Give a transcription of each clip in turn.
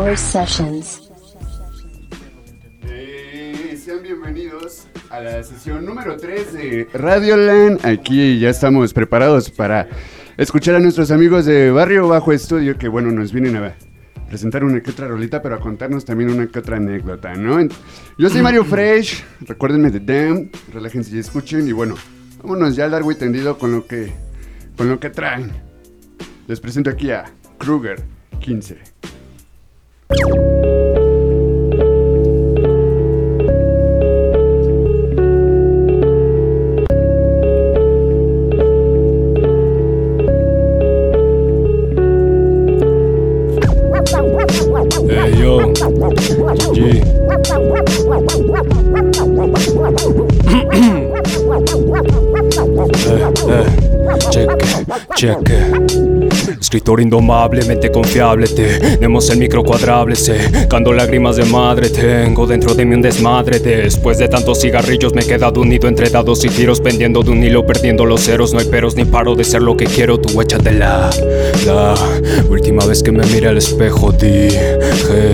Noise Sessions. Eh, sean bienvenidos a la sesión número 3 de Radioland. Aquí ya estamos preparados para escuchar a nuestros amigos de Barrio Bajo Estudio que, bueno, nos vienen a presentar una que otra rolita, pero a contarnos también una que otra anécdota, ¿no? Yo soy Mario Fresh, recuérdenme de Damn, relájense y escuchen, y bueno, vámonos ya largo y tendido con lo que, con lo que traen. Les presento aquí a Kruger 15. Hey yo, Escritor indomablemente confiable, tenemos el micro cuadrable, secando lágrimas de madre, tengo dentro de mí un desmadre. Después de tantos cigarrillos me he quedado unido entre dados y tiros, pendiendo de un hilo, perdiendo los ceros. No hay peros ni paro de ser lo que quiero, tú échatela. La última vez que me miré al espejo dije,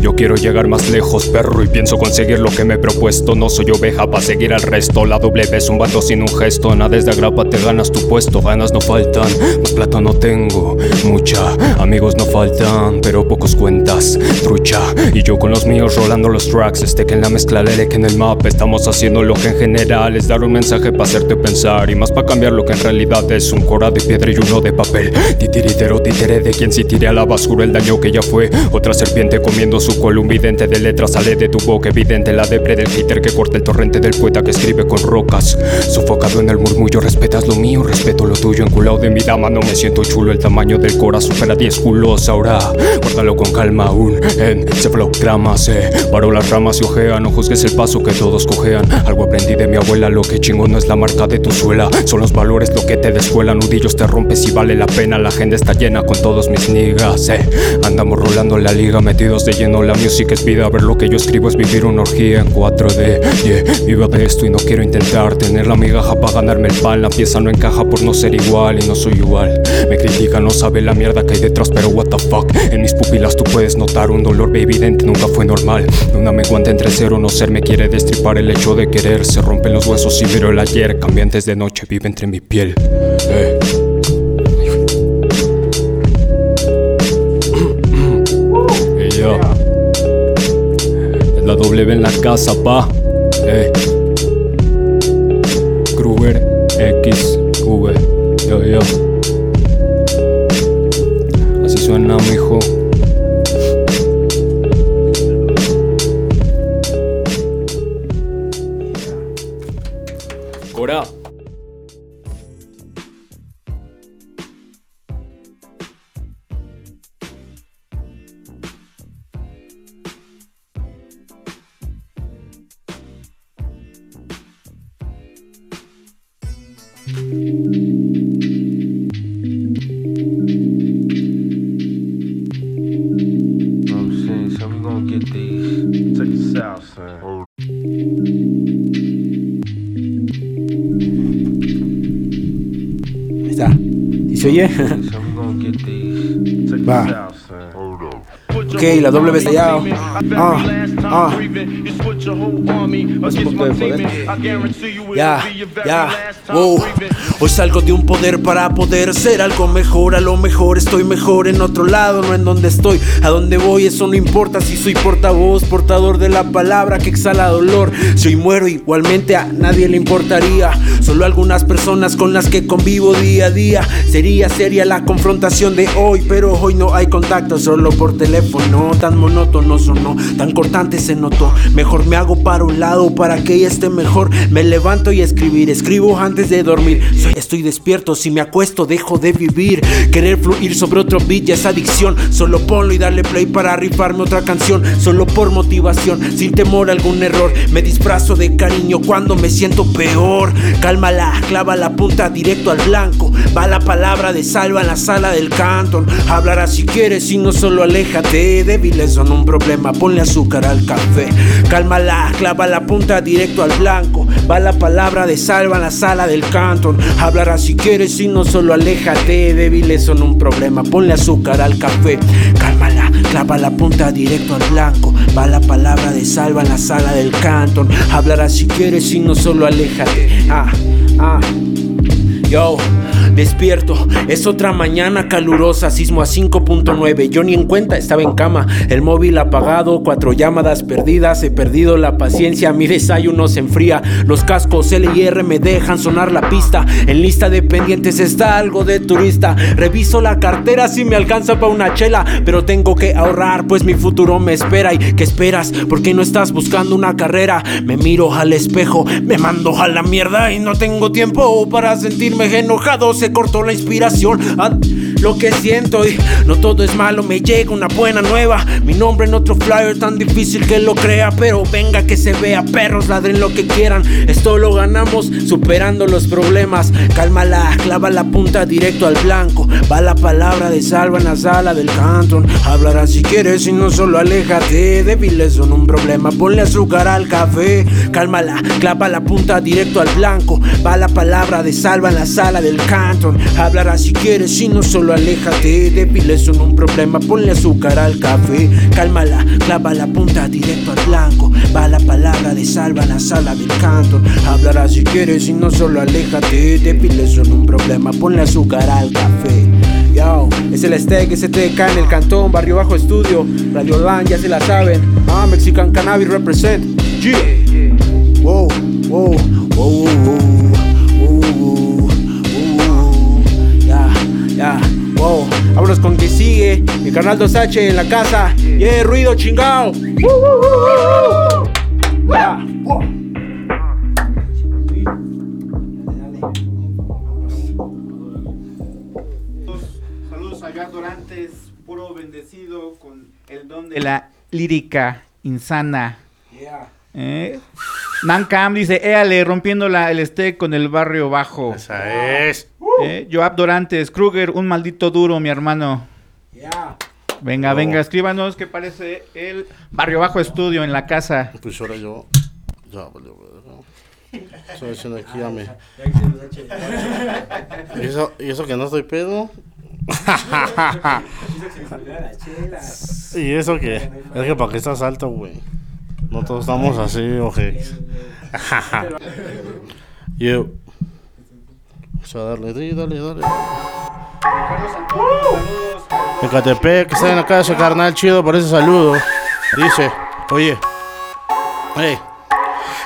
yo quiero llegar más lejos, perro, y pienso conseguir lo que me he propuesto. No soy oveja para seguir al resto, la doble es un bando sin un gesto. Nada desde agrapa, te ganas tu puesto, ganas no faltan, más plata no tengo. Mucha, amigos no faltan, pero pocos cuentas. Trucha, y yo con los míos rolando los tracks. Este que en la mezcla, lele que en el map. Estamos haciendo lo que en general es dar un mensaje para hacerte pensar. Y más para cambiar lo que en realidad es un cora de piedra y uno de papel. Titiritero, títere de quien si tire a la basura el daño que ya fue. Otra serpiente comiendo su vidente de letras sale de tu boca. Evidente la depre del hater que corta el torrente del poeta que escribe con rocas. Sofocado en el murmullo, respetas lo mío, respeto lo tuyo. Enculado de mi dama, no me siento chulo el tamaño del corazón 10 culos ahora Guárdalo con calma aún. En cefalograma Se paró las ramas y ojea No juzgues el paso que todos cojean. Algo aprendí de mi abuela Lo que chingo no es la marca de tu suela. Son los valores lo que te descuela Nudillos te rompes y vale la pena. La agenda está llena con todos mis niggas eh. Andamos rolando la liga Metidos de lleno. La música es vida Ver lo que yo escribo es vivir una orgía en 4D yeah. Vivo de esto y no quiero intentar Tener la migaja para ganarme el pan. La pieza no encaja por no ser igual Y no soy igual. Me critican, no sabe la mierda que hay detrás, pero what the fuck. En mis pupilas tú puedes notar un dolor evidente, nunca fue normal. Una menguante entre cero, no ser me quiere destripar el hecho de querer. Se rompen los huesos y miro el ayer, cambiantes de noche, vive entre mi piel. Eh. la W en la casa, pa. Eh. Kruger X V. Yo. Suena, mijo. Yeah. gonna get these. Take Bye. Ok, la doble vez allá. Ah, ah. Ya, ya. Wow. Hoy salgo de un poder para poder ser algo mejor. A lo mejor estoy mejor en otro lado, no en donde estoy. A donde voy, eso no importa si soy portavoz, portador de la palabra que exhala dolor. Si hoy muero, igualmente a nadie le importaría. Solo algunas personas con las que convivo día a día. Sería seria la confrontación de hoy, pero hoy no hay contacto, solo por teléfono. Tan monótono sonó, tan cortante se notó. Mejor me hago para un lado para que ella esté mejor. Me levanto y escribir, escribo antes de dormir. Estoy despierto, si me acuesto dejo de vivir. Querer fluir sobre otro beat ya es adicción. Solo ponlo y darle play para rifarme otra canción. Solo por motivación, sin temor a algún error. Me disfrazo de cariño cuando me siento peor. Cálmala, clava la punta directo al blanco. Va la palabra de salva en la sala del cantón. Hablará si quieres y no solo aléjate. Débiles son un problema, ponle azúcar al café. Cálmala, clava la punta directo al blanco. Va la palabra de salva en la sala del cantón. Hablará si quieres y no solo aléjate. Débiles son un problema, ponle azúcar al café. Cálmala, clava la punta directo al blanco. Va la palabra de salva en la sala del cantón. Hablarás si quieres y no solo aléjate. Ah, ah. Yo, despierto, es otra mañana calurosa, sismo a 5.9. Yo ni en cuenta, estaba en cama, el móvil apagado, cuatro llamadas perdidas, he perdido la paciencia, mi desayuno se enfría. Los cascos L y R me dejan sonar la pista. En lista de pendientes está algo de turista. Reviso la cartera si me alcanza para una chela, pero tengo que ahorrar, pues mi futuro me espera. ¿Y qué esperas? ¿Por qué no estás buscando una carrera? Me miro al espejo, me mando a la mierda y no tengo tiempo para sentirme enojado, cortó la inspiración. Lo que siento y no todo es malo, me llega una buena nueva. Mi nombre en otro flyer tan difícil que lo crea, pero venga que se vea, perros ladren lo que quieran. Esto lo ganamos superando los problemas. Cálmala, clava la punta directo al blanco. Va la palabra de salva en la sala del cantón. Hablará si quieres y no solo aléjate. Débiles son un problema, ponle azúcar al café. Cálmala, clava la punta directo al blanco. Va la palabra de salva en la sala del cantón. Hablará si quieres y no solo aléjate. Débiles son un problema, ponle azúcar al café. Cálmala, clava la punta directo al blanco. Va la palabra de salva en la sala del cantón. Hablará si quieres y no solo aléjate. Débiles son un problema, ponle azúcar al café. Yo, es el steak STK en el cantón, barrio bajo estudio. Radio Land, ya se la saben. Ah, Mexican Cannabis represent. Yeah. Wow, wow, wow, wow, wow, wow. Vámonos con que sigue. Mi canal 2H en la casa. Yeah, ruido chingao. Saludos a Gar Dorantes, puro bendecido con el don de la lírica insana. Yeah. ¿Eh? Nancam dice, éale, rompiendo la, el steak con el barrio bajo. Esa es. ¿Eh? Joab Dorantes, Kruger, un maldito duro, mi hermano. Yeah. Venga, venga, escríbanos qué parece el barrio bajo estudio en la casa. Pues ahora yo. Ya, vale, vale. Estoy diciendo aquí ya me. ¿Y eso, ¿Y eso que no estoy pedo? ¿Y eso que? Es que para qué estás alto, güey. No todos estamos así, oje. Yo. Vamos a darle, sí, dale, dale. Ecatepec, que está en la casa, carnal, chido por ese saludo. Dice, oye, hey.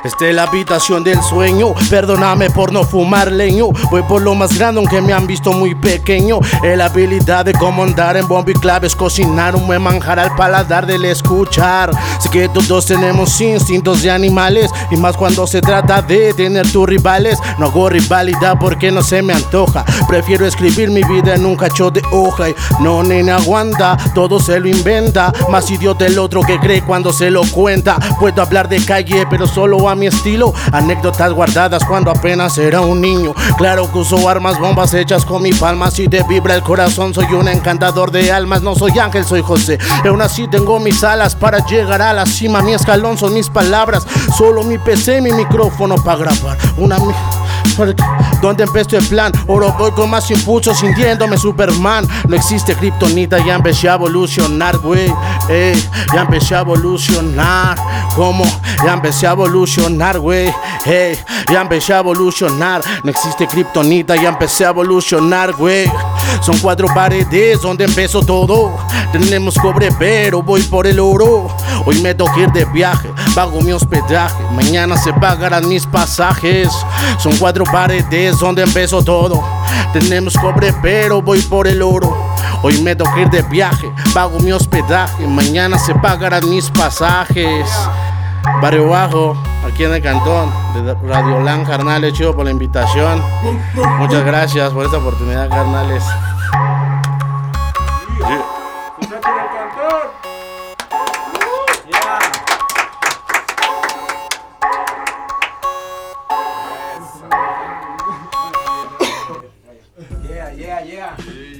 Esta es la habitación del sueño. Perdóname por no fumar leño. Voy por lo más grande, aunque me han visto muy pequeño. Es la habilidad de cómo andar en bombo y claves. Cocinar un buen manjar al paladar del escuchar. Sé que todos tenemos instintos de animales. Y más cuando se trata de tener tus rivales. No hago rivalidad porque no se me antoja. Prefiero escribir mi vida en un cacho de hoja. Y no, nena, aguanta. Todo se lo inventa. Más idiota el otro que cree cuando se lo cuenta. Puedo hablar de calle, pero solo a mi estilo. Anécdotas guardadas cuando apenas era un niño. Claro que uso armas, bombas hechas con mi palma. Si te vibra el corazón, soy un encantador de almas. No soy ángel, soy José. Y aún así tengo mis alas para llegar a la cima. Mi escalón son mis palabras. Solo mi PC, mi micrófono para grabar. Una. ¿Dónde empezó el plan? Oro voy con más impulso sintiéndome Superman. No existe kriptonita, ya empecé a evolucionar, güey. Ey, ya empecé a evolucionar. ¿Cómo? Ya empecé a evolucionar, güey. Ey, ya empecé a evolucionar. No existe kriptonita, ya empecé a evolucionar, güey. Son cuatro paredes donde empezó todo. Tenemos cobre, pero voy por el oro. Hoy me toca ir de viaje, pago mi hospedaje. Mañana se pagarán mis pasajes. Son cuatro paredes donde empezó todo. Tenemos cobre, pero voy por el oro. Hoy me toca ir de viaje, pago mi hospedaje. Mañana se pagarán mis pasajes. Barrio Bajo, aquí en el cantón de Radio Lan, carnales, chido por la invitación. Muchas gracias por esta oportunidad, carnales.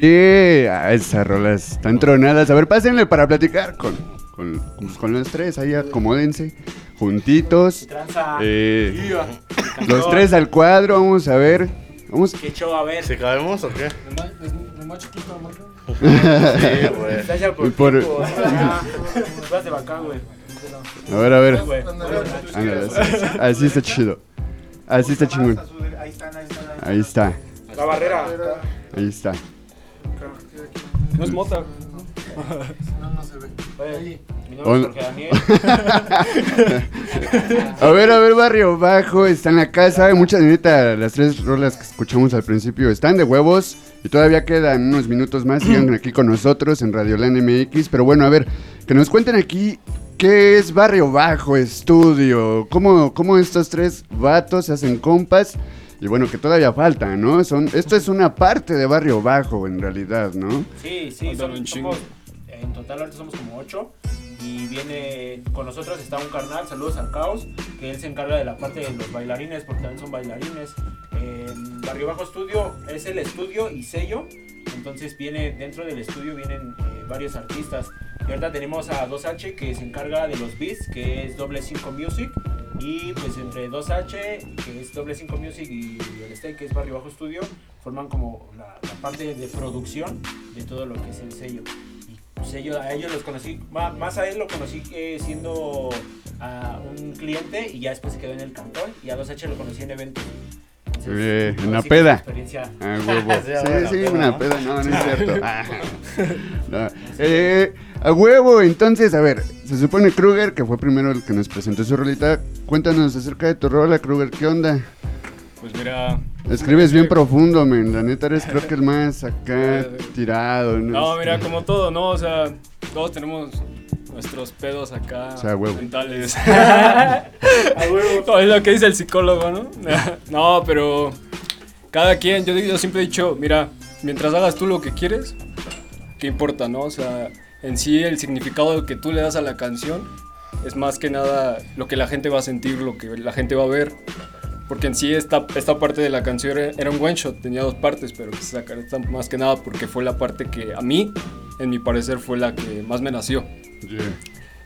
Yeah, esas rolas están tronadas. A ver, pásenle para platicar con, con, con los tres. Ahí acomódense, juntitos. Eh, los tres al cuadro, vamos a ver. Vamos. ¿Qué show? A ver. ¿Se cabemos o qué? más chiquito, más Sí, güey. Por, Y por- tipo, Vas de bacán, güey. A ver, a ver. Ándale, así, así está chido. Así está chingón. Ahí están, ahí están. Ahí está. La barrera. Ahí está. No es mota. Oye, mi nombre es. Jorge Daniel. A ver, a ver, Barrio Bajo está en la casa. Muchas, neta, las tres rolas que escuchamos al principio están de huevos. Y todavía quedan unos minutos más. Sigan aquí con nosotros en Radio Land MX. Pero bueno, a ver, que nos cuenten aquí qué es Barrio Bajo Estudio. ¿Cómo, cómo estos tres vatos se hacen compas? Y bueno, que todavía falta, ¿no? Son, esto es una parte de Barrio Bajo, en realidad, ¿no? Sí, sí, son- un chingo. somos, en total ahorita somos como ocho y viene con nosotros está un carnal, saludos al caos, que él se encarga de la parte de los bailarines, porque también son bailarines. En Barrio Bajo Estudio es el estudio y sello, entonces viene dentro del estudio vienen eh, varios artistas. Ahorita tenemos a 2H que se encarga de los beats, que es doble 5 Music. Y pues entre 2H, que es doble 5 Music, y el Stay, que es Barrio Bajo Estudio, forman como la, parte de producción de todo lo que es el sello. Y sello, a ellos los conocí, ma- más a él lo conocí eh, siendo a un cliente y ya después se quedó en el cantón. Y a 2H lo conocí en eventos. Entonces, Eh, en es peda. experiencia Ah, huevo. Sí, Sí, una sí, peda, una ¿no? peda, no, no es cierto. Ah, no. Eh, a huevo, entonces, a ver, se supone Kruger, que fue primero el que nos presentó su rolita. Cuéntanos acerca de tu rola, Kruger, ¿qué onda? Pues mira. Escribes bien profundo, men. La neta eres creo que el más acá tirado. No, mira, como todo, ¿no? O sea, todos tenemos nuestros pedos acá O sea, huevo. mentales. No, es lo que dice el psicólogo, ¿no? No, pero cada quien, yo, yo siempre he dicho, mira, mientras hagas tú lo que quieres, ¿qué importa, no? O sea, en sí el significado que tú le das a la canción es más que nada lo que la gente va a sentir, lo que la gente va a ver. Porque en sí esta, esta parte de la canción era era un one shot, tenía dos partes, pero quise sacar esta más que nada porque fue la parte que a mí, en mi parecer, fue la que más me nació. Yeah.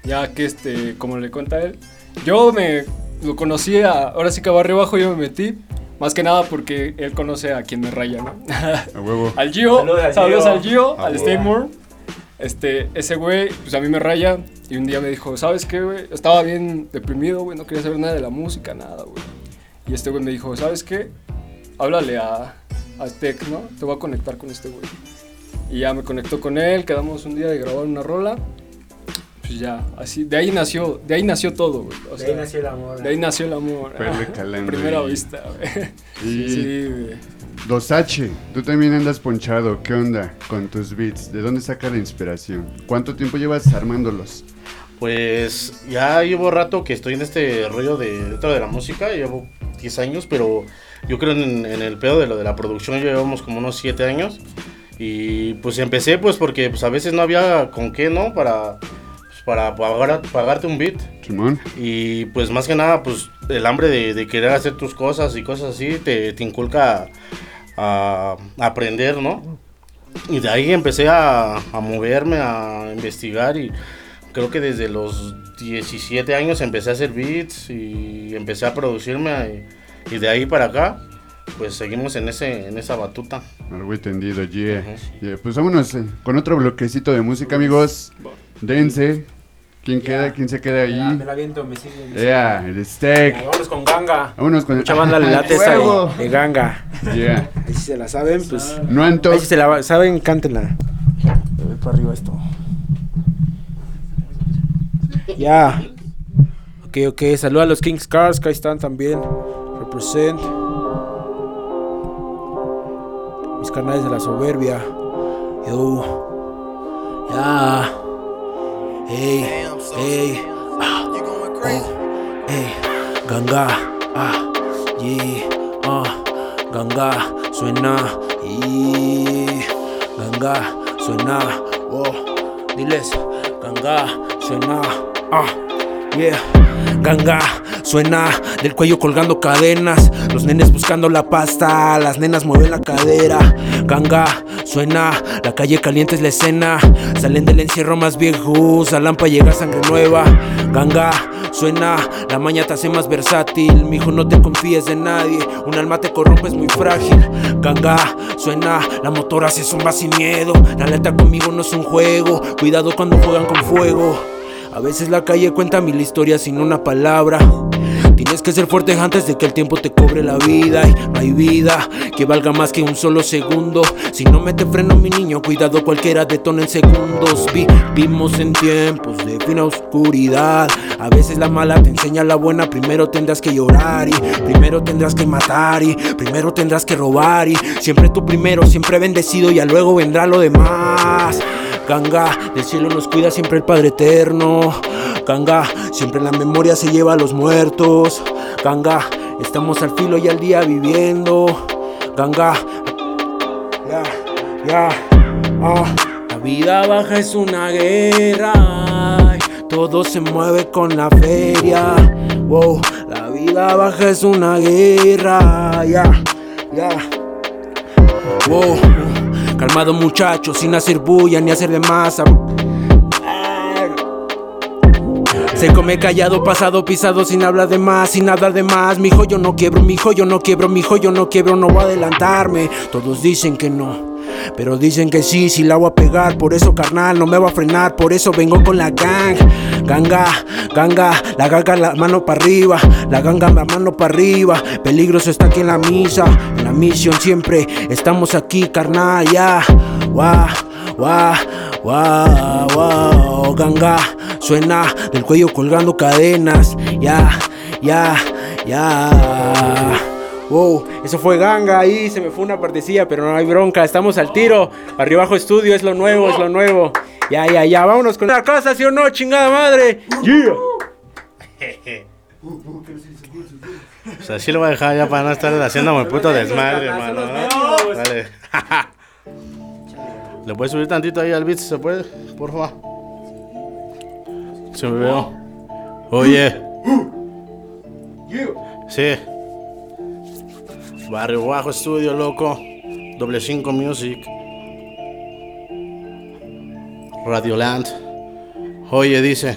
Ya que este, como le cuenta él, yo me lo conocí a, ahora sí que a barrio bajo yo me metí, más que nada porque él conoce a quien me raya, ¿no? A huevo. al Gio, Saludos al saludos Gio. al Gio, Moore. Este, ese güey, pues a mí me raya y un día me dijo, ¿sabes qué, güey? Estaba bien deprimido, güey, no quería saber nada de la música, nada, güey. Y este güey me dijo, ¿sabes qué? Háblale a, a Tech, ¿no? Te voy a conectar con este güey. Y ya me conectó con él, quedamos un día de grabar una rola. Pues ya, así, de ahí nació, de ahí nació todo, güey. O De sea, ahí nació el amor. de ahí nació el amor. Calando Primera vista, güey. Y Sí, güey. 2H, tú también andas ponchado. ¿Qué onda con tus beats? ¿De dónde saca la inspiración? ¿Cuánto tiempo llevas armándolos? Pues ya llevo rato que estoy en este rollo de dentro de la música, llevo 10 años, pero yo creo en, en el pedo de lo de la producción ya llevamos como unos 7 años. Y pues empecé pues porque pues a veces no había con qué, ¿no? Para, para pagar, pagarte un beat. Simón. Y pues más que nada, pues el hambre de, de querer hacer tus cosas y cosas así te, te inculca a, a aprender, ¿no? Y de ahí empecé a, a moverme, a investigar y creo que desde los 17 años empecé a hacer beats y empecé a producirme y, y de ahí para acá pues seguimos en, ese, en esa batuta. Algo entendido, yeah. Ujú. Yeah, Pues vámonos eh, con otro bloquecito de música, amigos. Dense. ¿Quién queda? ¿Quién se queda la, me ahí? la viento, me sigue. me sigue. Yeah, el steak. Vámonos con ganga. Vámonos con Mucha banda le late esa de, de ganga. Yeah. Ahí si se la saben, pues. No anto. Ahí si se la saben, cántenla. Voy para arriba esto. Ya. Ok, ok. Saluda a los Kings Cars, que ahí están también. Represent. Mis canales de la soberbia. Yo. Ya. Hey, hey. Ah. Oh. Hey. Ganga. Ah. Yeah. Ah. Ganga. Suena. Y. Ganga. Suena. Oh. Diles. Ganga. Suena. Ah. Yeah. Ganga, suena del cuello colgando cadenas. Los nenes buscando la pasta, las nenas mueven la cadera. Ganga, suena. Calle caliente es la escena. Salen del encierro más viejos, a Lampa llega sangre nueva. Ganga, suena, la maña te hace más versátil. Mijo, no te confíes de nadie, un alma te corrompe, es muy frágil. Ganga, suena, la motora se zumba sin miedo. La letra conmigo no es un juego, cuidado cuando juegan con fuego. A veces la calle cuenta mil historias sin una palabra. Que ser fuerte antes de que el tiempo te cobre la vida. Y no hay vida que valga más que un solo segundo. Si no me te freno, mi niño, cuidado, cualquiera detona en segundos. Vivimos en tiempos de fina oscuridad. A veces la mala te enseña la buena. Primero tendrás que llorar y primero tendrás que matar y primero tendrás que robar. Y siempre tú primero, siempre bendecido, y luego vendrá lo demás. Ganga, del cielo nos cuida siempre el Padre Eterno. Ganga, siempre la memoria se lleva a los muertos. Ganga, estamos al filo y al día viviendo. Ganga, ya, ya, ah. La vida baja es una guerra. Todo se mueve con la feria. Wow, la vida baja es una guerra. Ya, ya. Wow. Calmado muchacho, sin hacer bulla ni hacer de masa. Se come callado, pasado, pisado, sin hablar de más, sin hablar de más. Mijo, yo no quiebro, mijo, yo no quiebro, mijo, yo no quiebro, no voy a adelantarme. Todos dicen que no. Pero dicen que sí, si la voy a pegar, por eso carnal no me va a frenar, por eso vengo con la gang. Ganga, ganga, la ganga la mano para arriba, la ganga la mano para arriba. Peligroso está aquí en la misa, en la misión siempre estamos aquí, carnal, ya. Guau, guau, guau, guau, ganga. Suena del cuello colgando cadenas, ya, ya, ya. Wow, eso fue ganga ahí, se me fue una partecilla, pero no hay bronca, estamos al tiro. Arriba abajo estudio, es lo nuevo, es lo nuevo. Ya, ya, ya, vámonos con la casa, ¿sí o no? Chingada madre. Yeah. O sea, sí lo voy a dejar ya para no estar haciendo muy puto desmadre, hermano. ¿no? Dale. ¿Le puedes subir tantito ahí al beat si se puede? Por favor. Se me veo. Oye. Sí. Barrio Bajo Estudio, loco. Doble 5 Music. Radioland. Oye, dice.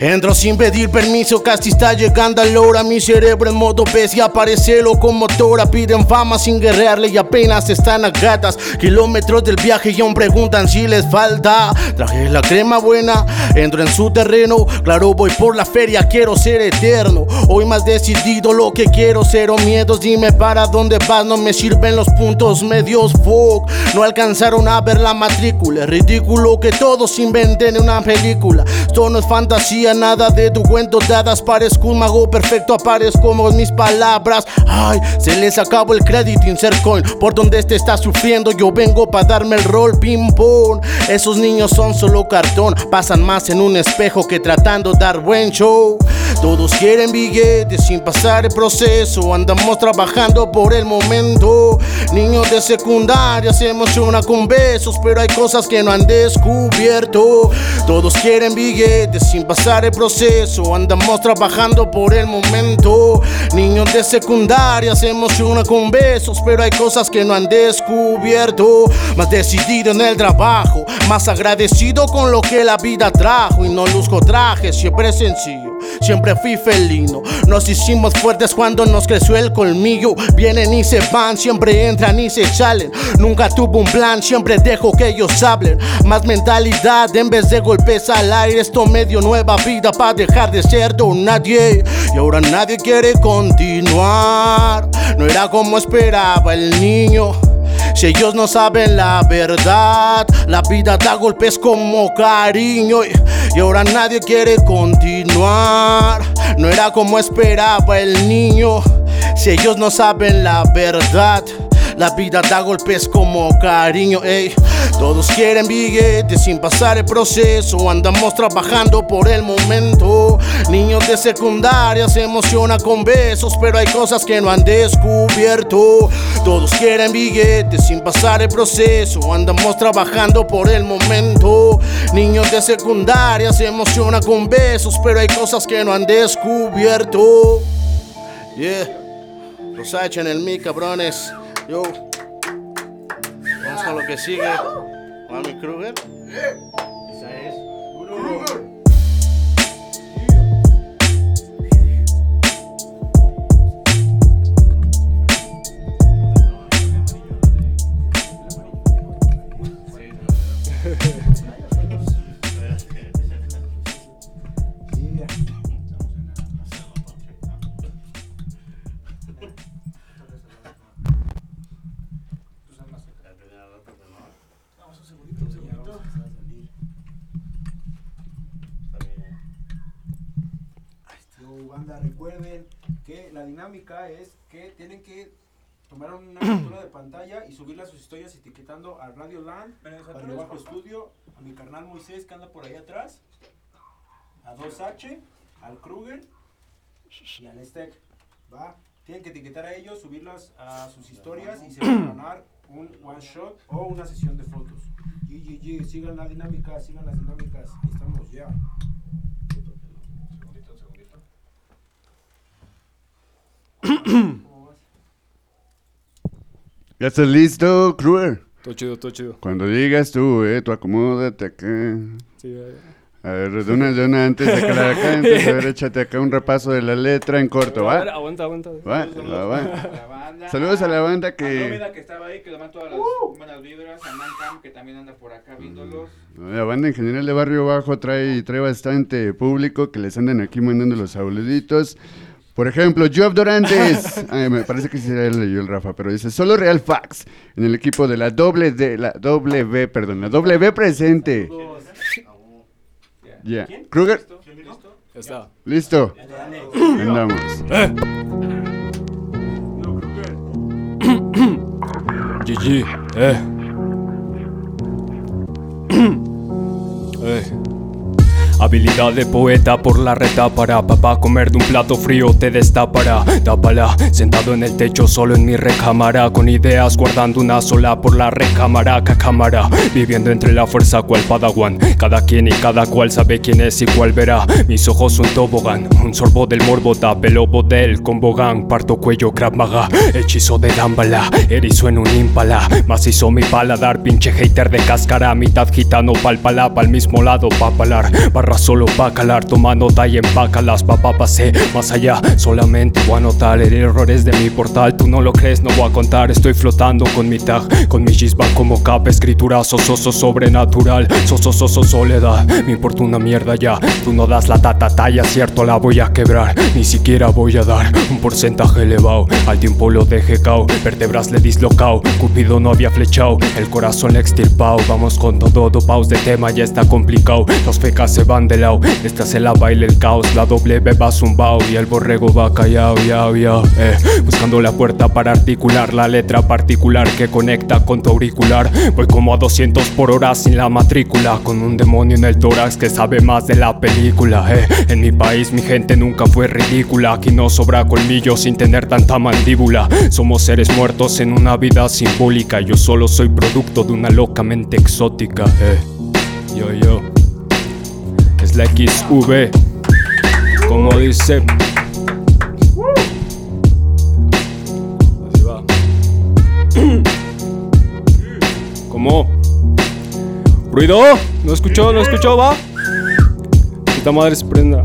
Entro sin pedir permiso, casi está llegando a la hora. Mi cerebro en modo y aparece locomotora. Piden fama sin guerrearle y apenas están a gatas. Kilómetros del viaje y aún preguntan si les falta. Traje la crema buena, entro en su terreno. Claro, voy por la feria, quiero ser eterno. Hoy más decidido lo que quiero, cero miedos. Dime para dónde vas, no me sirven los puntos medios. Fuck, no alcanzaron a ver la matrícula. Ridículo que todos inventen una película. Esto no es fantasía, nada de tu cuento de hadas. Parezco un mago perfecto, aparezco con mis palabras. Ay, se les acabó el crédito, insert coin. Por donde este está sufriendo, yo vengo para darme el rol, ping pong. Esos niños son solo cartón, pasan más en un espejo que tratando dar buen show. Todos quieren billetes sin pasar el proceso. Andamos trabajando por el momento. Niños de secundaria se emociona con besos, pero hay cosas que no han descubierto. Todos quieren billetes sin pasar el proceso. Andamos trabajando por el momento. Niños de secundaria se emociona con besos, pero hay cosas que no han descubierto. Más decidido en el trabajo, más agradecido con lo que la vida trajo. Y no luzco trajes, siempre sencillo. Siempre fui felino. Nos hicimos fuertes cuando nos creció el colmillo. Vienen y se van, siempre entran y se salen. Nunca tuve un plan, siempre dejo que ellos hablen. Más mentalidad en vez de golpes al aire. Esto medio nueva vida para dejar de ser don nadie. Y ahora nadie quiere continuar. No era como esperaba el niño. Si ellos no saben la verdad, la vida da golpes como cariño y, y ahora nadie quiere continuar. No era como esperaba el niño. Si ellos no saben la verdad. La vida da golpes como cariño, ey. Todos quieren billetes sin pasar el proceso. Andamos trabajando por el momento. Niños de secundaria se emociona con besos, pero hay cosas que no han descubierto. Todos quieren billetes sin pasar el proceso. Andamos trabajando por el momento. Niños de secundaria se emociona con besos, pero hay cosas que no han descubierto. Yeah. Los H en el mi, cabrones. Yo. Vamos con lo que sigue. Mami Kruger. Eh. Banda, recuerden que la dinámica es que tienen que tomar una captura de pantalla y subirla a sus historias etiquetando a Radio Land, Barrio Bajo Estudio, a mi carnal Moisés que anda por ahí atrás, a 2H, al Kruger y al. ¿Va? Tienen que etiquetar a ellos, subirlas a sus historias y se van a ganar un one shot o una sesión de fotos. GGG, sigan la dinámica, sigan las dinámicas. Ahí estamos ya. ¿Cómo vas? ¿Ya estás listo, Kruger? Todo chido, todo chido. Cuando digas tú, eh, tú acomódate acá. Sí, ya, ya. A ver, de una, de una antes de acá, acá, antes, a ver, échate acá un repaso de la letra en corto, A ver, ¿va? Aguanta, aguanta. Va, Saludos va, va. a la banda. Saludos a la banda A que... Andrómeda que estaba ahí, que le manda todas las buenas vibras. A Mancam que también anda por acá viéndolos. La banda en general de Barrio Bajo trae, trae bastante público que les andan aquí mandando los saluditos. Por ejemplo, Job Dorantes. Ay, me parece que sí se leyó el Rafa, pero dice solo Real Fax en el equipo de la doble D, la doble B, perdón, la doble B presente. Ya. Kruger, ¿Listo? ¿Listo? Ya está. listo. Dale, dale. Andamos. No, Kruger. GG, eh. eh. Habilidad de poeta por la reta para papá comer de un plato frío te destapará. Tápala, sentado en el techo solo en mi recámara. Con ideas guardando una sola por la recámara. Cacámara viviendo entre la fuerza cual padawan. Cada quien y cada cual sabe quién es y cuál verá. Mis ojos un tobogán, un sorbo del morbo tapelo del con bogán, parto cuello Krav Maga, hechizo de dámbala, erizo en un ímpala, macizo mi paladar, pinche hater de cáscara, mitad gitano pálpala, pa'l mismo lado papalar, barra solo pa' calar, toma nota y empácalas, papá pasé más allá, solamente voy a notar el errores de mi portal, tú no lo crees, no voy a contar, estoy flotando con mi tag, con mi chispa como capa, escritura sososo sobrenatural, sososo soledad, me importa una mierda ya, tú no das la tata talla, cierto la voy a quebrar, ni siquiera voy a dar un porcentaje elevado, al tiempo lo dejé cao, vértebras le dislocao, Cupido no había flechado, el corazón le extirpao, vamos con todo, dopaos de tema, ya está complicado, los fecas se van de lado, esta se la baila el caos, la B va zumbao y el borrego va callao, yao, yao, eh, buscando la puerta para articular la letra particular que conecta con tu auricular, voy como a 200 por hora sin la matrícula, con un demonio en el tórax que sabe más de la película, eh, en mi país mi gente nunca fue ridícula, aquí no sobra colmillo sin tener tanta mandíbula, somos seres muertos en una vida simbólica, yo solo soy producto de una loca mente exótica, eh, yo, yo, es la XV, como dice. Así va. ¿Cómo? ¿Ruido? ¿No escuchó? ¿No escuchó? ¿Va? Esta madre se prenda.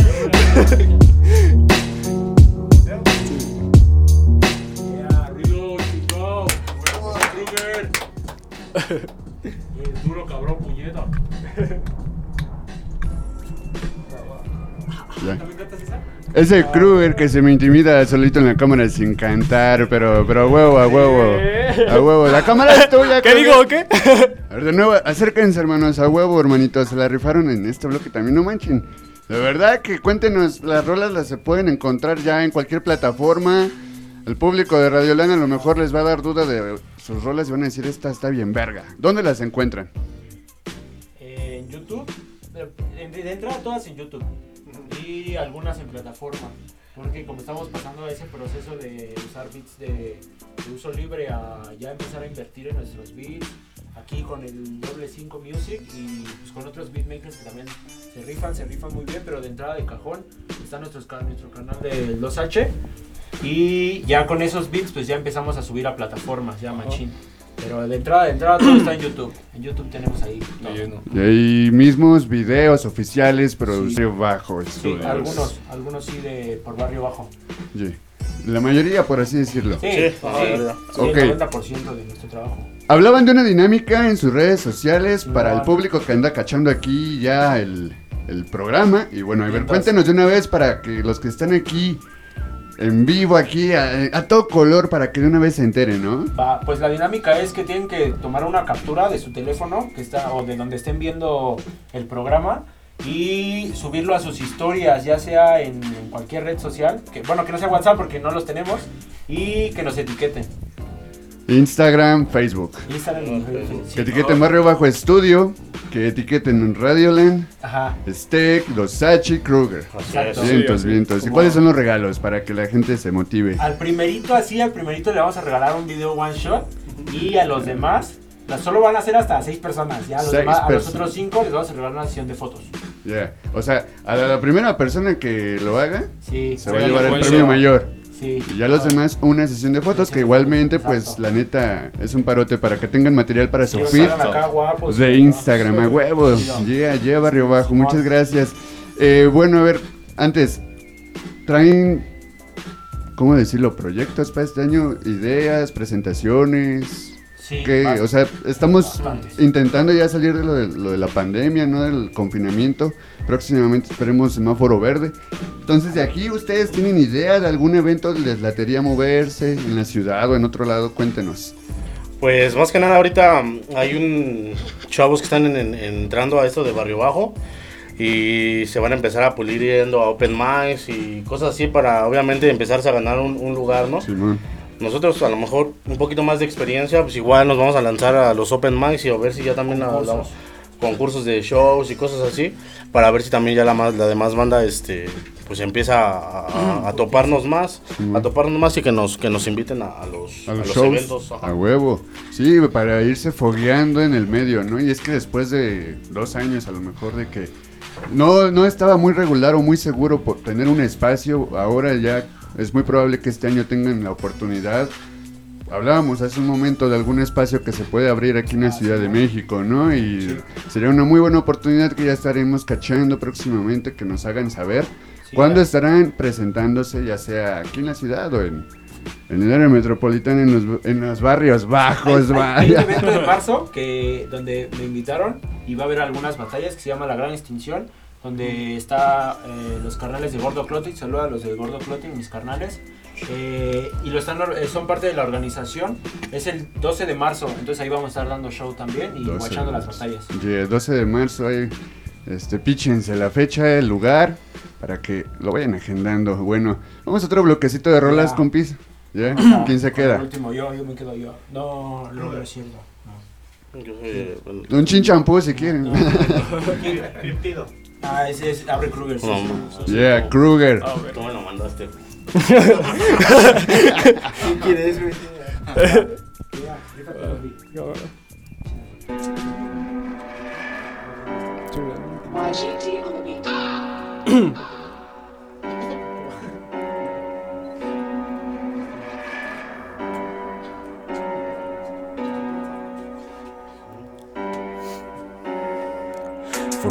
Ya. Ese Kruger que se me intimida solito en la cámara sin cantar, pero, pero a huevo, a huevo. A huevo. La cámara es tuya, ¿Qué Kruger. digo? ¿Qué? A ver, de nuevo, acérquense, hermanos, a huevo, hermanitos. Se la rifaron en este bloque también, no manchen. De verdad que cuéntenos, las rolas las se pueden encontrar ya en cualquier plataforma. El público de Radio Lana a lo mejor les va a dar duda de sus rolas y van a decir, esta está bien verga. ¿Dónde las encuentran? En YouTube. De entrada todas en YouTube. Y algunas en plataforma. Porque como estamos pasando a ese proceso de usar beats de, de uso libre a ya empezar a invertir en nuestros beats, aquí con el doble 5 Music y pues, con otros beatmakers que también se rifan, se rifan muy bien, pero de entrada de cajón está nuestros ca- nuestro canal de 2H y ya con esos beats pues ya empezamos a subir a plataformas, ya machín. Pero de entrada, de entrada todo está en YouTube. En YouTube tenemos ahí todo. Y hay mismos videos oficiales, producción bajo Sí, estudios. algunos, algunos sí de por barrio bajo. Sí. La mayoría, por así decirlo. Sí, Sí, sí, la mayoría. sí, Ok. el 90% de nuestro trabajo. Hablaban de una dinámica en sus redes sociales para el público que anda cachando aquí ya el, el programa. Y bueno, a ver, cuéntenos de una vez para que los que están aquí en vivo, aquí a, todo color, para que de una vez se enteren, ¿no? Va, pues la dinámica es que tienen que tomar una captura de su teléfono que está o de donde estén viendo el programa y subirlo a sus historias, ya sea en, en cualquier red social, que bueno, que no sea WhatsApp porque no los tenemos y que nos etiqueten. Instagram, Facebook. Instagram Facebook. Que etiqueten Barrio Bajo Estudio, que etiqueten Radioland, Ajá. Steak, Dosachi, Kruger. Exacto. Vientos, vientos. ¿Y cuáles son los regalos para que la gente se motive? Al primerito así, al primerito le vamos a regalar un video one shot y a los demás, solo van a ser hasta seis personas, ya a los, Seis demás, a los otros cinco les vamos a regalar una sesión de fotos. Ya. O sea, a la, la primera persona que lo haga, Sí. se va a llevar el premio mayor. Sí. Y ya los demás, una sesión de fotos que igualmente, pues, la neta, es un parote para que tengan material para su feed guapos, de. Instagram, a huevos. Yeah, yeah, Barrio Bajo, muchas gracias. Eh, bueno, a ver, antes, ¿traen, cómo decirlo, proyectos para este año? ¿Ideas, presentaciones? Sí, bast- O sea, estamos bastantes. intentando ya salir de lo, de lo de la pandemia, ¿no? Del confinamiento. Próximamente esperemos semáforo verde. Entonces, de aquí, ¿ustedes tienen idea de algún evento que les latería moverse en la ciudad o en otro lado? Cuéntenos. Pues más que nada ahorita mm, hay un chavos que están en- en- entrando a esto de Barrio Bajo y se van a empezar a pulir yendo a Open Mics y cosas así para obviamente empezarse a ganar un, un lugar, ¿no? Simón. Nosotros a lo mejor un poquito más de experiencia, pues igual nos vamos a lanzar a los Open Mics y a ver si ya también a- Concursos. de shows y cosas así, para ver si también ya la, más, la demás banda este pues empieza a, a- a toparnos más, a toparnos más y que nos que nos inviten a, a los, A a los, los shows. eventos. ajá. A huevo. Sí, para irse fogueando en el medio, ¿no? Y es que después de dos años, a lo mejor, de que no, no estaba muy regular o muy seguro por tener un espacio, ahora ya es muy probable que este año tengan la oportunidad. Hablábamos hace un momento de algún espacio que se puede abrir aquí en la Ciudad de México, ¿no? Y sería una muy buena oportunidad que ya estaremos cachando próximamente, que nos hagan saber Sí, cuándo ya. estarán presentándose, ya sea aquí en la ciudad o en, en el área metropolitana, en los, en los barrios bajos, Hay, hay un evento en marzo que, donde me invitaron y va a haber algunas batallas que se llama La Gran Extinción, donde está eh, los carnales de Gordo Clothing, saluda a los de Gordo Clothing, mis carnales. eh, y lo están, eh, son parte de la organización. Es el 12 de marzo, entonces ahí vamos a estar dando show también y 12 guachando las batallas. Y el 12 de marzo hay, este, píchense la fecha, el lugar, para que lo vayan agendando. Bueno, vamos a otro bloquecito de rolas, Ya. compis. ¿Ya? ¿Quién se El queda? último yo, yo me quedo yo. No, no, no es cierto. No. Yo soy, eh, bueno, Un chinchampú si quieren. Ah, ese es Abre Kruger. sí, sí. sí, Yeah. Kruger. Tú me lo mandaste. ¿Quién quieres, güey? YGT on the beat.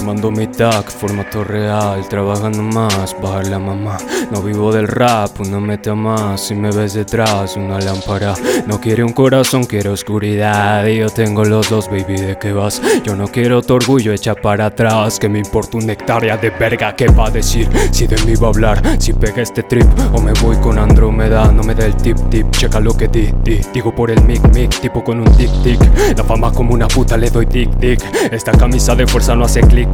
Formando mi tag, formato real, trabajando más, bajar la mamá. No vivo del rap, una meta más. Si me ves detrás, una lámpara. No quiere un corazón, quiere oscuridad. Y yo tengo los dos, baby, ¿de qué vas? Yo no quiero tu orgullo echa para atrás. Que me importa una hectárea de verga, ¿qué va a decir? Si de mí va a hablar, si pega este trip. O me voy con Andrómeda, no me da el tip tip. Checa lo que di, di. Digo por el mic mic, tipo con un tic tic. La fama como una puta le doy tic tic. Esta camisa de fuerza no hace clic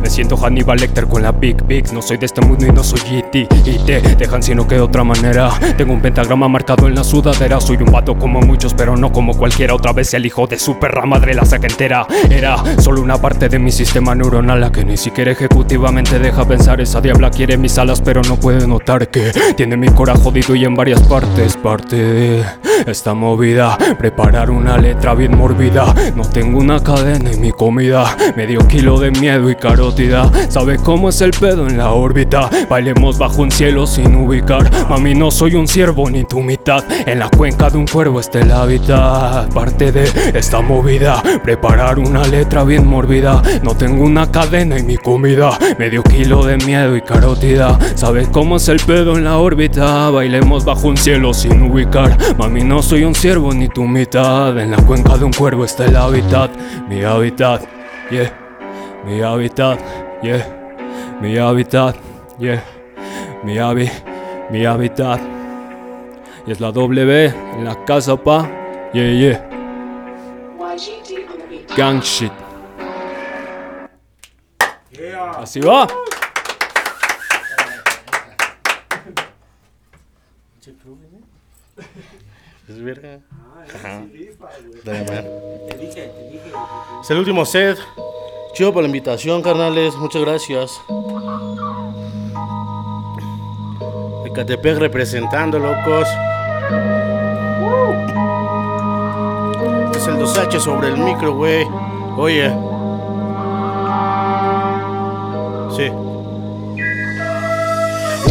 Me siento Hannibal Lecter con la Big Big. No soy de este mundo y no soy GT. Y te dejan si no que de otra manera. Tengo un pentagrama marcado en la sudadera. Soy un vato como muchos, pero no como cualquiera. Otra vez el hijo de su perra madre la saca entera. Era solo una parte de mi sistema neuronal, la que ni siquiera ejecutivamente deja pensar. Esa diabla quiere mis alas, pero no puede notar que tiene mi cora jodido y en varias partes. Parte de esta movida. Preparar una letra bien mórbida. No tengo una cadena en mi comida. Medio kilo de miedo y carótida. ¿Sabes cómo es el pedo en la órbita? Bailemos bajo un cielo sin ubicar. Mami, no soy un ciervo ni tu mitad. En la cuenca de un cuervo está el hábitat. Parte de esta movida. Preparar una letra bien mórbida. No tengo una cadena en mi comida. Medio kilo de miedo y carótida. ¿Sabes cómo es el pedo en la órbita? Bailemos bajo un cielo sin ubicar. Mami, no soy un ciervo ni tu mitad. En la cuenca de un cuervo está el hábitat. Mi hábitat, yeah. Mi hábitat, yeah. Mi hábitat, yeah. Mi habi, mi hábitat. Y es la W en la casa, pa. Yeah, yeah. Gang shit. Yeah. Así va. Es verga. Ah, man. Te dije, te dije. Es el último set. Chido por la invitación, carnales. Muchas gracias. Ecatepec representando, locos. Este es el 2H sobre el micro, güey. Oye. Sí.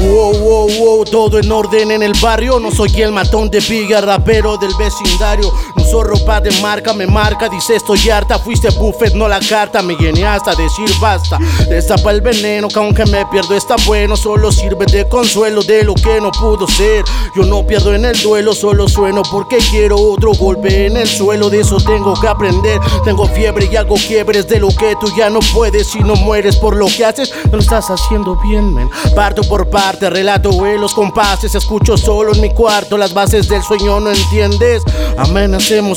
Wow, wow, wow, todo en orden en el barrio. No soy el matón de piga, rapero del vecindario. Uso ropa de marca, me marca, dice estoy harta. Fuiste buffet, no la carta. Me llené hasta decir basta. Destapa el veneno, que aunque me pierdo está bueno. Solo sirve de consuelo de lo que no pudo ser. Yo no pierdo en el duelo, solo sueno porque quiero otro golpe en el suelo. De eso tengo que aprender. Tengo fiebre y hago quiebres de lo que tú ya no puedes. Si no mueres por lo que haces, no lo estás haciendo bien, men. Parto por parte, relato vuelos, compases. Escucho solo en mi cuarto las bases del sueño, ¿no entiendes?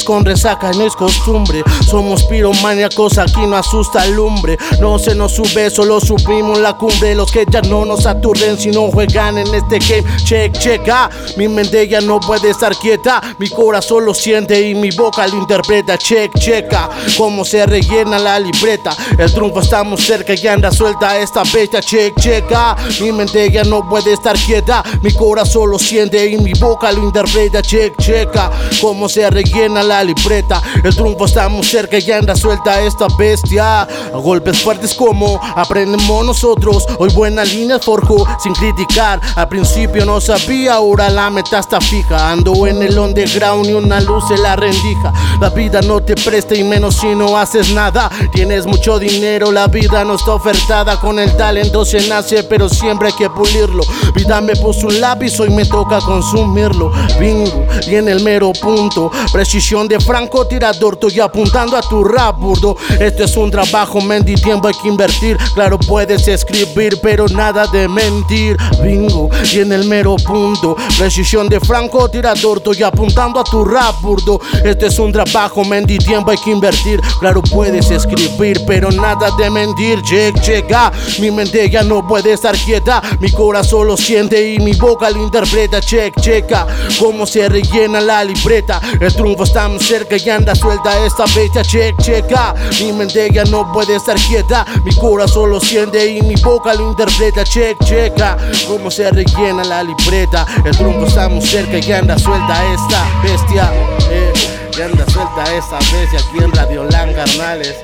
Con resaca, no es costumbre. Somos piromaníacos, aquí no asusta lumbre. No se nos sube, solo subimos la cumbre. Los que ya no nos aturden si no juegan en este game. Check, check, ah. Mi mente ya no puede estar quieta. Mi corazón lo siente y mi boca lo interpreta. Check, checa. Cómo se rellena la libreta. El triunfo estamos cerca y anda suelta esta fecha. Check, checa. Mi mente ya no puede estar quieta. Mi corazón lo siente y mi boca lo interpreta. Check, checa. Cómo se rellena la libreta. El triunfo estamos cerca y anda suelta esta bestia. A golpes fuertes como aprendemos nosotros. Hoy buena línea forjo sin criticar. Al principio no sabía, ahora la meta está fija. Ando en el underground y una luz en la rendija. La vida no te presta y menos si no haces nada. Tienes mucho dinero, la vida no está ofertada. Con el talento se nace, pero siempre hay que pulirlo. Vida me puso un lápiz, hoy me toca consumirlo. Bingo, y en el mero punto. Precisión de franco tirador, estoy apuntando a tu rap burdo. Esto es un trabajo, mendy, tiempo hay que invertir. Claro, puedes escribir, pero nada de mentir. Bingo, y en el mero punto. Precisión de franco tirador, estoy apuntando a tu rap burdo. Esto es un trabajo, mendy, tiempo hay que invertir. Claro, puedes escribir, pero nada de mentir. Check, checa, mi mente ya no puede estar quieta. Mi corazón lo siente y mi boca lo interpreta. Check, checa, cómo se rellena la libreta. El triunfo está muy cerca y anda suelta esta fecha. Check, checa, mi mente ya no puede estar quieta. Mi corazón lo siente y mi boca lo interpreta. Check, checa, cómo se rellena la libreta. El triunfo está muy cerca y anda suelta esta bestia. Eh, y anda suelta esta bestia aquí en Radio Lan, carnales.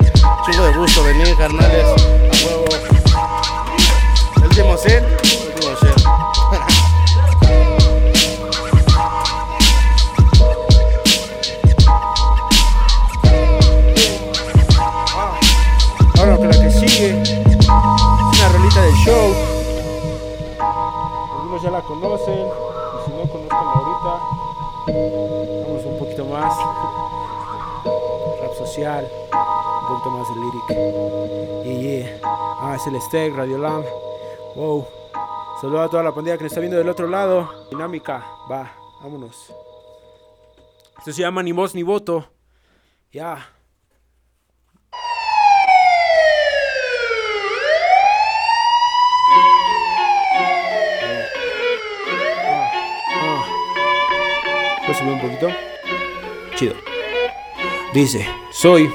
Chico de gusto venir, carnales. A huevo. El conocen, y si no conozcan ahorita, vamos un poquito más. Rap social, un poquito más de lyric. Y yeah, ah, es el Steak, Radio Lam. Wow. Saludos a toda la pandilla que nos está viendo del otro lado. Dinámica, va, vámonos. Esto se llama Ni voz ni voto. Ya. Puedes un poquito. Chido. Dice, soy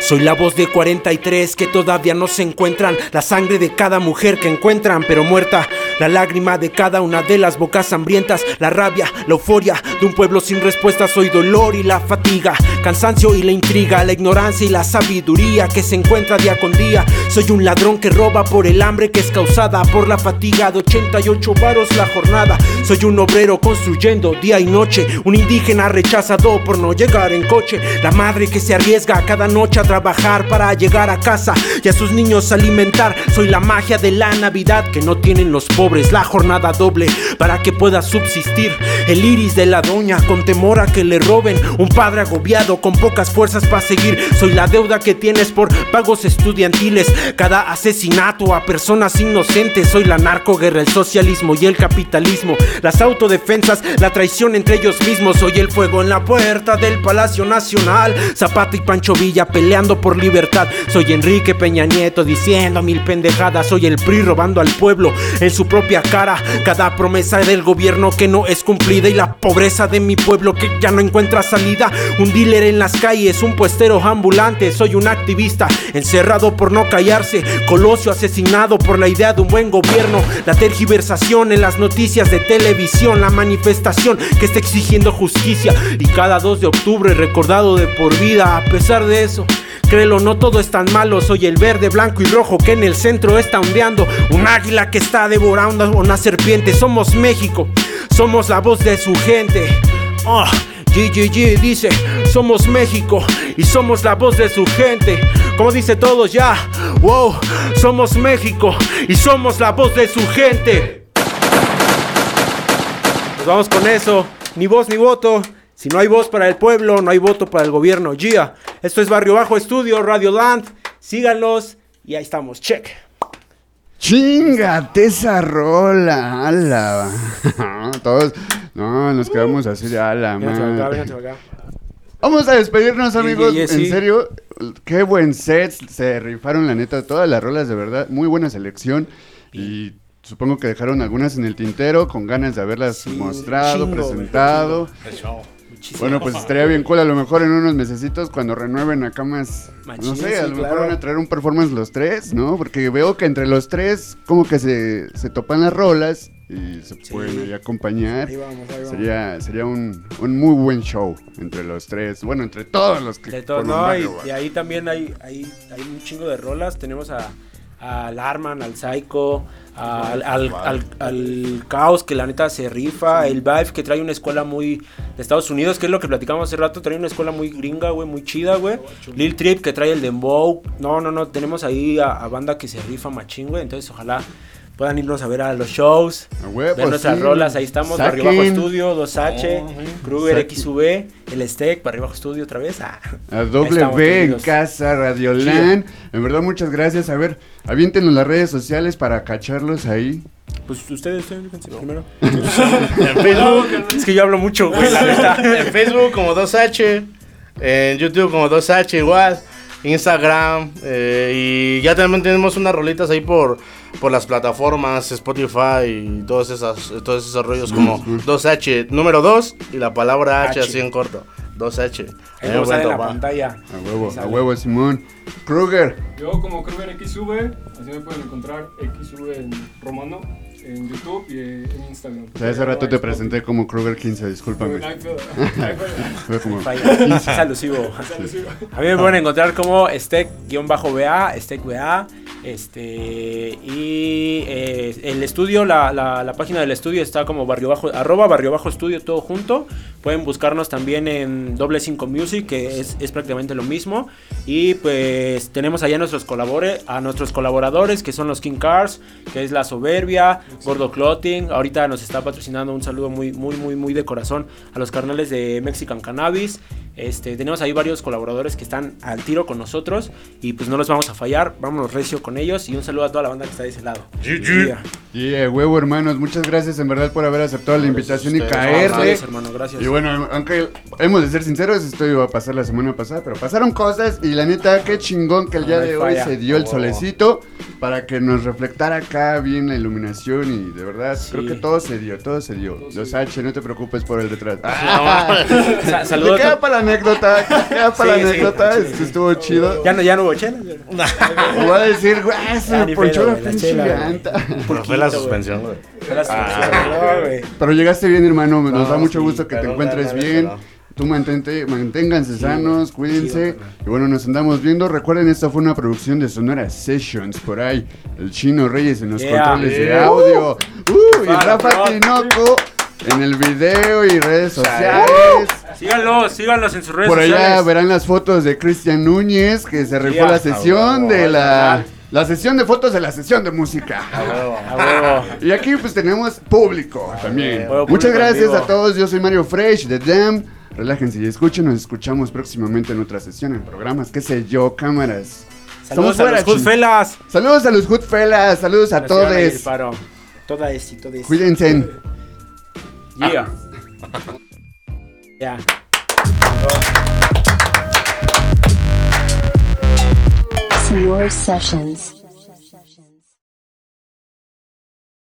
soy la voz de 43 que todavía no se encuentran, la sangre de cada mujer que encuentran pero muerta, la lágrima de cada una de las bocas hambrientas, la rabia, la euforia de un pueblo sin respuesta, soy dolor y la fatiga, cansancio y la intriga, la ignorancia y la sabiduría que se encuentra día con día, soy un ladrón que roba por el hambre que es causada por la fatiga de 88 varos la jornada, soy un obrero construyendo día y noche, un indígena rechazado por no llegar en coche, la madre que se arriesga cada noche a trabajar para llegar a casa y a sus niños alimentar. Soy la magia de la Navidad que no tienen los pobres, la jornada doble para que pueda subsistir. El iris de la con temor a que le roben. Un padre agobiado con pocas fuerzas para seguir. Soy la deuda que tienes por pagos estudiantiles. Cada asesinato a personas inocentes. Soy la narcoguerra, el socialismo y el capitalismo. Las autodefensas, la traición entre ellos mismos. Soy el fuego en la puerta del Palacio Nacional. Zapata y Pancho Villa peleando por libertad. Soy Enrique Peña Nieto diciendo mil pendejadas. Soy el PRI robando al pueblo en su propia cara. Cada promesa del gobierno que no es cumplida y la pobreza de mi pueblo que ya no encuentra salida. Un dealer en las calles, un puestero ambulante. Soy un activista encerrado por no callarse. Colosio asesinado por la idea de un buen gobierno. La tergiversación en las noticias de televisión. La manifestación que está exigiendo justicia. Y cada 2 de octubre recordado de por vida. A pesar de eso. Créelo, no todo es tan malo. Soy el verde, blanco y rojo que en el centro está ondeando. Un águila que está devorando una serpiente. Somos México, somos la voz de su gente. Oh, GGG dice, somos México y somos la voz de su gente. Como dice todos ya, wow, somos México y somos la voz de su gente. Nos vamos con eso. Ni voz ni voto. Si no hay voz para el pueblo, no hay voto para el gobierno. Gia, esto es Barrio Bajo Estudio, Radio Land. Síganlos y ahí estamos. Check. Chingate esa rola, ala. Todos, no, nos quedamos así de ala, man. Vamos a despedirnos, amigos. yeah. En serio, qué buen set. Se rifaron, la neta, todas las rolas, de verdad. Muy buena selección. Y supongo que dejaron algunas en el tintero con ganas de haberlas mostrado, chingo, presentado. Bueno, pues estaría bien cool. A lo mejor en unos mesecitos, cuando renueven acá más. no sé, a lo mejor claro. van a traer un performance los tres, ¿no? Porque veo que entre los tres, como que se, se topan las rolas y se pueden ahí acompañar. Ahí vamos, ahí vamos. Sería, sería un, un muy buen show entre los tres. Bueno, entre todos los que. De todo, forman no, y, y ahí también hay, hay, hay un chingo de rolas. Tenemos a al Arman, al Psycho, al, al, al, al Caos, que la neta se rifa, el Vibe, que trae una escuela muy de Estados Unidos, que es lo que platicamos hace rato, trae una escuela muy gringa, güey, muy chida, güey. Lil Trip, que trae el Dembow. No, no, no, tenemos ahí a, a banda que se rifa machín, güey. Entonces, ojalá puedan irnos a ver a los shows, A huevo, ver nuestras sí. rolas, ahí estamos, Barrio Bajo. Estudio, 2H, Kruger Saquen. XV, el Steak, Barrio Bajo Estudio otra vez. Ah. A doble B en casa, Radioland. En verdad, muchas gracias. A ver, aviéntenos las redes sociales para cacharlos ahí. Pues ustedes, ustedes, fíjense primero. En Facebook, Es que yo hablo mucho, güey, la neta. en Facebook como 2H, en YouTube como 2H igual, Instagram eh, y ya también tenemos unas rolitas ahí por, por las plataformas Spotify y todos, esas, todos esos rollos como 2H número 2 y la palabra H, H. así en corto. 2H. Ahí Eh, la pantalla. A huevo, a huevo, Simón. Kruger. Yo como Kruger XV, así me pueden encontrar XV en romano, en YouTube y en Instagram. O sea, hace rato te presenté como Kruger 15, discúlpame. Fue como. Es alusivo. A mí me pueden encontrar como Steak-BA, Steak-BA, este, y eh, el estudio, la, la, la página del estudio está como barrio bajo, arroba barrio bajo estudio, todo junto. Pueden buscarnos también en doble 5 music, que es, es prácticamente lo mismo. Y pues tenemos allá nuestros colabore, a nuestros colaboradores, que son los King Cars, que es La Soberbia, Gordo Clothing. Ahorita nos está patrocinando un saludo muy, muy, muy, muy de corazón a los carnales de Mexican Cannabis. Este, tenemos ahí varios colaboradores que están al tiro con nosotros y pues no los vamos a fallar, vámonos recio con ellos y un saludo a toda la banda que está de ese lado. Yeah. Y a huevo, hermanos. Muchas gracias en verdad por haber aceptado la invitación y caerle. Gracias, hermano, gracias. Y bueno, aunque hemos de ser sinceros, esto iba a pasar la semana pasada, pero pasaron cosas y la neta, qué chingón que el día No de hoy falla. se dio el Oh. Para que nos reflectara acá bien la iluminación y de verdad creo que todo se dio, todo se dio. Los H, no te preocupes por el detrás. Sa- saludos. Queda para la anécdota, queda para Sí, la anécdota, sí, estuvo chido. Ya no, ya no hubo chela. Me voy a decir, güey, se Ya me ponchó la güey, la pinche chela, güey. llanta. Pero fue la suspensión, güey. Pero llegaste bien, hermano. Nos No, da mucho sí, gusto que te encuentres bien. Tú mantente, manténganse sanos, cuídense. y bueno, nos andamos viendo. Recuerden, esta fue una producción de Sonora Sessions por ahí. El Chino Reyes en los Yeah. controles de Yeah. audio. Uh, y Rafa para. Tinoco en el video y redes sociales. Síganlos, síganlos en sus redes Por allá sociales. verán las fotos de Cristian Núñez, que se rifó Yeah. la sesión de huevo, la... La sesión de fotos de la sesión de música. A huevo. Y aquí pues tenemos público también. Huevo, Muchas público gracias a todos. Yo soy Mario Fresh de Dam. Relájense y escuchen. Nos escuchamos próximamente en otra sesión, en programas, qué sé yo, cámaras. Saludos Estamos a los. Goodfellas. Saludos a los Goodfellas. Saludos a todos. paro. Toda es y todo es. Cuídense. Yeah. Ya. Your Sessions.